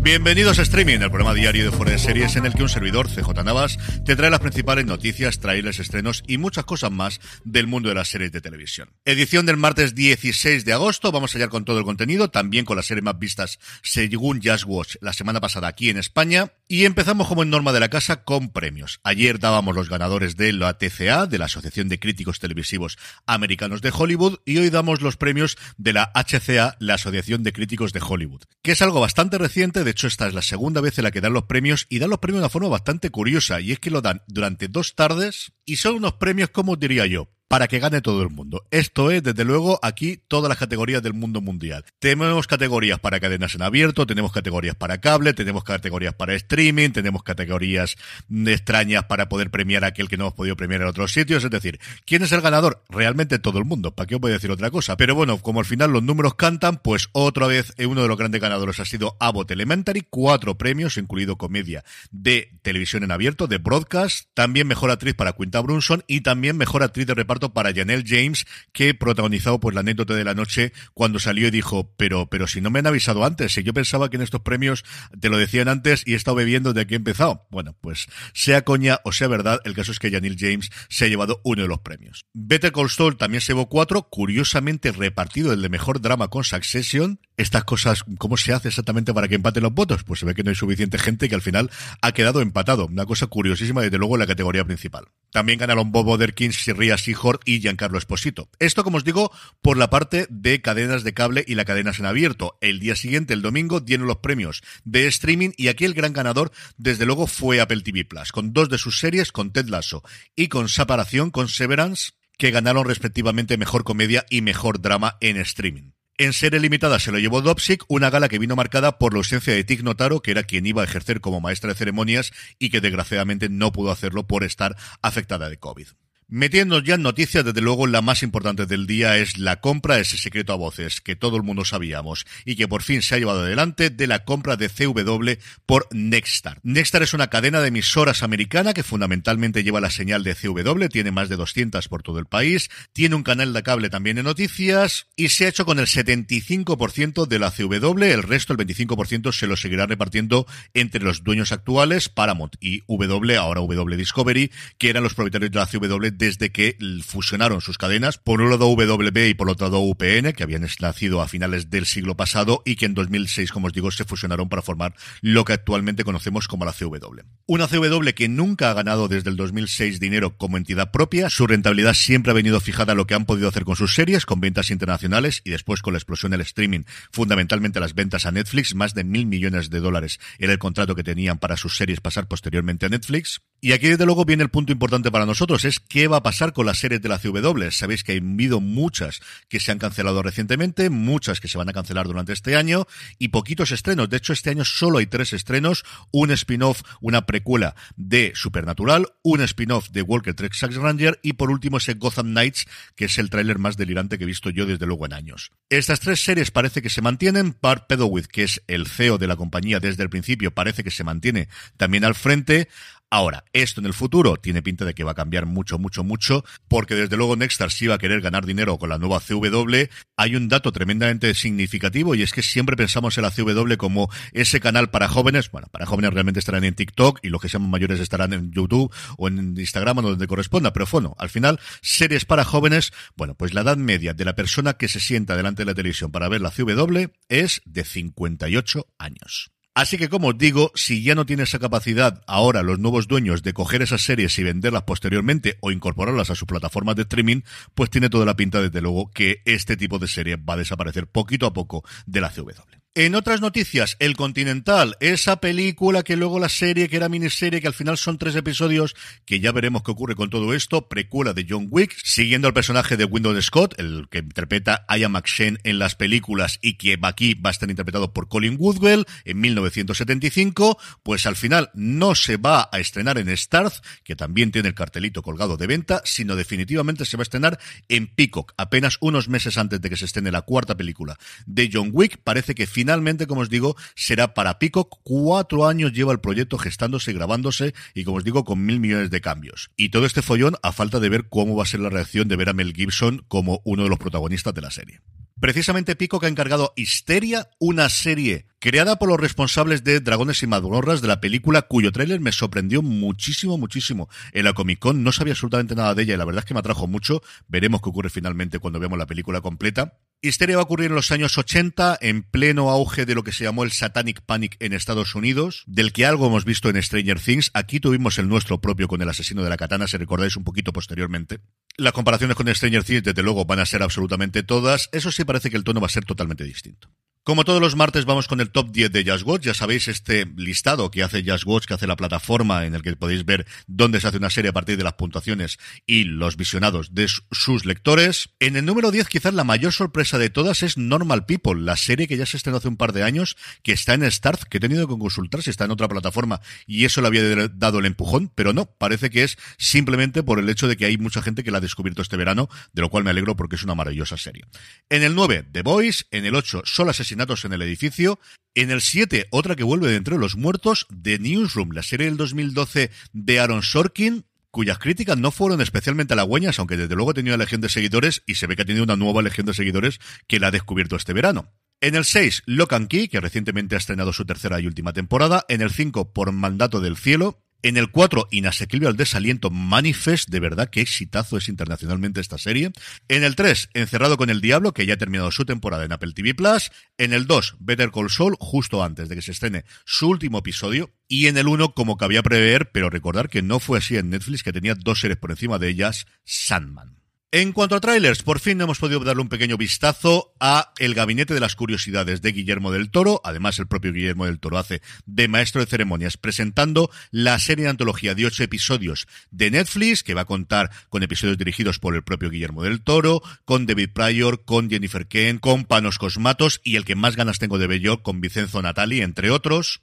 Bienvenidos a Streaming, el programa diario de Fuera de Series en el que un servidor, CJ Navas, te trae las principales noticias, trailers, estrenos y muchas cosas más del mundo de las series de televisión. Edición del martes 16 de agosto, vamos a hallar con todo el contenido, también con las series más vistas según Just Watch la semana pasada aquí en España. Y empezamos como en norma de la casa con premios. Ayer dábamos los ganadores de la TCA, de la Asociación de Críticos Televisivos Americanos de Hollywood, y hoy damos los premios de la HCA, la Asociación de Críticos de Hollywood, que es algo bastante reciente, de hecho esta es la segunda vez en la que dan los premios y dan los premios de una forma bastante curiosa, y es que lo dan durante dos tardes y son unos premios, como diría yo, para que gane todo el mundo. Esto es, desde luego, aquí todas las categorías del mundo mundial. Tenemos categorías para cadenas en abierto, tenemos categorías para cable, tenemos categorías para streaming, tenemos categorías extrañas para poder premiar a aquel que no hemos podido premiar en otros sitios. Es decir, ¿quién es el ganador? Realmente todo el mundo. ¿Para qué os voy a decir otra cosa? Pero bueno, como al final los números cantan, pues otra vez eh, uno de los grandes ganadores ha sido Abbott Elementary, cuatro premios, incluido comedia de televisión en abierto, de broadcast, también mejor actriz para Quinta Brunson y también mejor actriz de reparto para Janelle James, que protagonizado pues la anécdota de la noche cuando salió y dijo, pero, pero si no me han avisado antes, si yo pensaba que en estos premios te lo decían antes y he estado bebiendo que he empezado. Bueno, pues sea coña o sea verdad, el caso es que Janelle James se ha llevado uno de los premios. Better Call también se llevó cuatro, curiosamente repartido el de mejor drama con Succession. Estas cosas, ¿cómo se hace exactamente para que empaten los votos? Pues se ve que no hay suficiente gente que al final ha quedado empatado. Una cosa curiosísima, desde luego, en la categoría principal. También ganaron Bob Oderkins, Sirria Seahorn y Giancarlo Esposito. Esto, como os digo, por la parte de cadenas de cable y la cadenas en abierto. El día siguiente, el domingo, dieron los premios de streaming y aquí el gran ganador, desde luego, fue Apple TV Plus, con dos de sus series, con Ted Lasso y con Separación, con Severance, que ganaron respectivamente mejor comedia y mejor drama en streaming. En serie limitada se lo llevó Dopsic, una gala que vino marcada por la ausencia de Tig Notaro, que era quien iba a ejercer como maestra de ceremonias y que desgraciadamente no pudo hacerlo por estar afectada de COVID. Metiendo ya en noticias, desde luego la más importante del día es la compra, de ese secreto a voces que todo el mundo sabíamos y que por fin se ha llevado adelante de la compra de CW por Nexstar. Nexstar es una cadena de emisoras americana que fundamentalmente lleva la señal de CW, tiene más de 200 por todo el país, tiene un canal de cable también de noticias y se ha hecho con el 75% de la CW, el resto, el 25%, se lo seguirá repartiendo entre los dueños actuales, Paramount y W, ahora W Discovery, que eran los propietarios de la CW desde que fusionaron sus cadenas, por un lado WB y por otro lado UPN, que habían nacido a finales del siglo pasado y que en 2006, como os digo, se fusionaron para formar lo que actualmente conocemos como la CW. Una CW que nunca ha ganado desde el 2006 dinero como entidad propia, su rentabilidad siempre ha venido fijada a lo que han podido hacer con sus series, con ventas internacionales y después con la explosión del streaming, fundamentalmente las ventas a Netflix, más de mil millones de dólares era el contrato que tenían para sus series pasar posteriormente a Netflix. Y aquí desde luego viene el punto importante para nosotros, es qué va a pasar con las series de la CW. Sabéis que ha habido muchas que se han cancelado recientemente, muchas que se van a cancelar durante este año y poquitos estrenos. De hecho, este año solo hay tres estrenos, un spin-off, una precuela de Supernatural, un spin-off de Walker Trek Ranger y por último ese Gotham Knights, que es el tráiler más delirante que he visto yo desde luego en años. Estas tres series parece que se mantienen. Bart Pedowitz, que es el CEO de la compañía desde el principio, parece que se mantiene también al frente. Ahora, esto en el futuro tiene pinta de que va a cambiar mucho, mucho, mucho, porque desde luego Nextar sí va a querer ganar dinero con la nueva CW. Hay un dato tremendamente significativo y es que siempre pensamos en la CW como ese canal para jóvenes. Bueno, para jóvenes realmente estarán en TikTok y los que sean mayores estarán en YouTube o en Instagram o donde corresponda. Pero bueno, al final, series para jóvenes, bueno, pues la edad media de la persona que se sienta delante de la televisión para ver la CW es de 58 años. Así que, como os digo, si ya no tiene esa capacidad ahora los nuevos dueños de coger esas series y venderlas posteriormente o incorporarlas a sus plataformas de streaming, pues tiene toda la pinta, desde luego, que este tipo de serie va a desaparecer poquito a poco de la CW. En otras noticias, El Continental, esa película que luego la serie, que era miniserie, que al final son tres episodios, que ya veremos qué ocurre con todo esto, precuela de John Wick, siguiendo al personaje de Wyndham Scott, el que interpreta a McShane en las películas y que aquí va a estar interpretado por Colin Woodwell en 1975, pues al final no se va a estrenar en Starz, que también tiene el cartelito colgado de venta, sino definitivamente se va a estrenar en Peacock, apenas unos meses antes de que se estrene la cuarta película de John Wick, parece que finalmente, como os digo, será para Peacock. Cuatro años lleva el proyecto gestándose, grabándose y, como os digo, con mil millones de cambios. Y todo este follón a falta de ver cómo va a ser la reacción de ver a Mel Gibson como uno de los protagonistas de la serie. Precisamente Peacock ha encargado Histeria, una serie creada por los responsables de Dragones y Madurorras de la película, cuyo tráiler me sorprendió muchísimo, muchísimo en la Comic Con. No sabía absolutamente nada de ella y la verdad es que me atrajo mucho. Veremos qué ocurre finalmente cuando veamos la película completa. Histeria va a ocurrir en los años 80, en pleno auge de lo que se llamó el Satanic Panic en Estados Unidos, del que algo hemos visto en Stranger Things. Aquí tuvimos el nuestro propio con el asesino de la katana, si recordáis un poquito posteriormente. Las comparaciones con Stranger Things, desde luego, van a ser absolutamente todas. Eso sí parece que el tono va a ser totalmente distinto. Como todos los martes vamos con el top 10 de Just Watch. Ya sabéis este listado que hace Just Watch, que hace la plataforma en el que podéis ver dónde se hace una serie a partir de las puntuaciones y los visionados de sus lectores. En el número 10 quizás la mayor sorpresa de todas es Normal People, la serie que ya se estrenó hace un par de años, que está en Starz, que he tenido que consultar si está en otra plataforma y eso le había dado el empujón, pero no, parece que es simplemente por el hecho de que hay mucha gente que la ha descubierto este verano, de lo cual me alegro porque es una maravillosa serie. En el 9, The Boys, en el 8, Solo Asesinato en el edificio. En el 7, otra que vuelve de entre los muertos, The Newsroom, la serie del 2012 de Aaron Sorkin, cuyas críticas no fueron especialmente halagüeñas, aunque desde luego ha tenido una legión de seguidores y se ve que ha tenido una nueva legión de seguidores que la ha descubierto este verano. En el 6, Lock and Key, que recientemente ha estrenado su tercera y última temporada. En el 5, Por Mandato del Cielo. En el 4, Inasequible al desaliento, Manifest, de verdad que exitazo es internacionalmente esta serie. En el 3, Encerrado con el Diablo, que ya ha terminado su temporada en Apple TV Plus. En el 2, Better Call Saul, justo antes de que se estrene su último episodio. Y en el 1, como cabía prever, pero recordar que no fue así en Netflix, que tenía dos series por encima de ellas, Sandman. En cuanto a trailers, por fin hemos podido darle un pequeño vistazo a El Gabinete de las Curiosidades de Guillermo del Toro. Además, el propio Guillermo del Toro hace de maestro de ceremonias presentando la serie de antología de ocho episodios de Netflix, que va a contar con episodios dirigidos por el propio Guillermo del Toro, con David Pryor, con Jennifer Kent, con Panos Cosmatos y el que más ganas tengo de ver yo, con Vicenzo Natali, entre otros.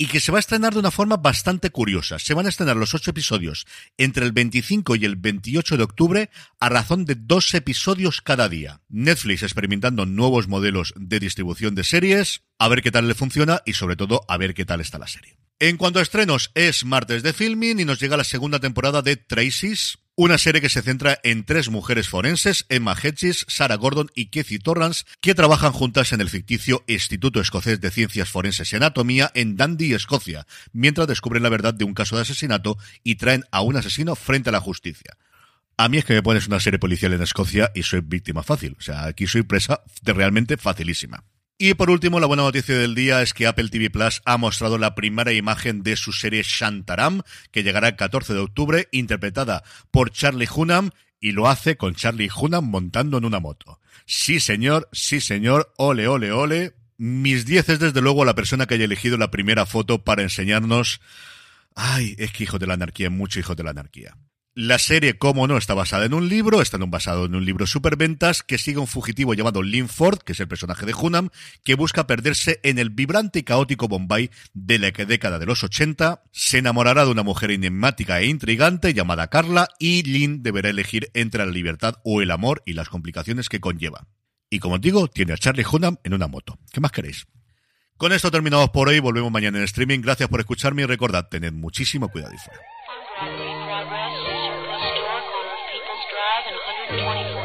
Y que se va a estrenar de una forma bastante curiosa. Se van a estrenar los ocho episodios entre el 25 y el 28 de octubre a razón de dos episodios cada día. Netflix experimentando nuevos modelos de distribución de series, a ver qué tal le funciona y sobre todo a ver qué tal está la serie. En cuanto a estrenos, es martes de filming y nos llega la segunda temporada de Tracy's, una serie que se centra en tres mujeres forenses, Emma Hedges, Sarah Gordon y Kathy Torrance, que trabajan juntas en el ficticio Instituto Escocés de Ciencias Forenses y Anatomía en Dundee, Escocia, mientras descubren la verdad de un caso de asesinato y traen a un asesino frente a la justicia. A mí es que me pones una serie policial en Escocia y soy víctima fácil. O sea, aquí soy presa de realmente facilísima. Y por último, la buena noticia del día es que Apple TV Plus ha mostrado la primera imagen de su serie Shantaram, que llegará el 14 de octubre, interpretada por Charlie Hunnam, y lo hace con Charlie Hunnam montando en una moto. Sí, señor, sí, señor, ole, ole, ole. Mis 10 es desde luego la persona que haya elegido la primera foto para enseñarnos. Ay, es que hijo de la anarquía, mucho hijo de la anarquía. La serie, como no, está basada en un libro, está basado en un libro superventas que sigue un fugitivo llamado Linford, que es el personaje de Hunam, que busca perderse en el vibrante y caótico Bombay de la década de los 80, se enamorará de una mujer enigmática e intrigante llamada Carla y Lynn deberá elegir entre la libertad o el amor y las complicaciones que conlleva. Y como os digo, tiene a Charlie Hunnam en una moto. ¿Qué más queréis? Con esto terminamos por hoy, volvemos mañana en streaming. Gracias por escucharme y recordad, tened muchísimo cuidado y fuera. Drive and 124.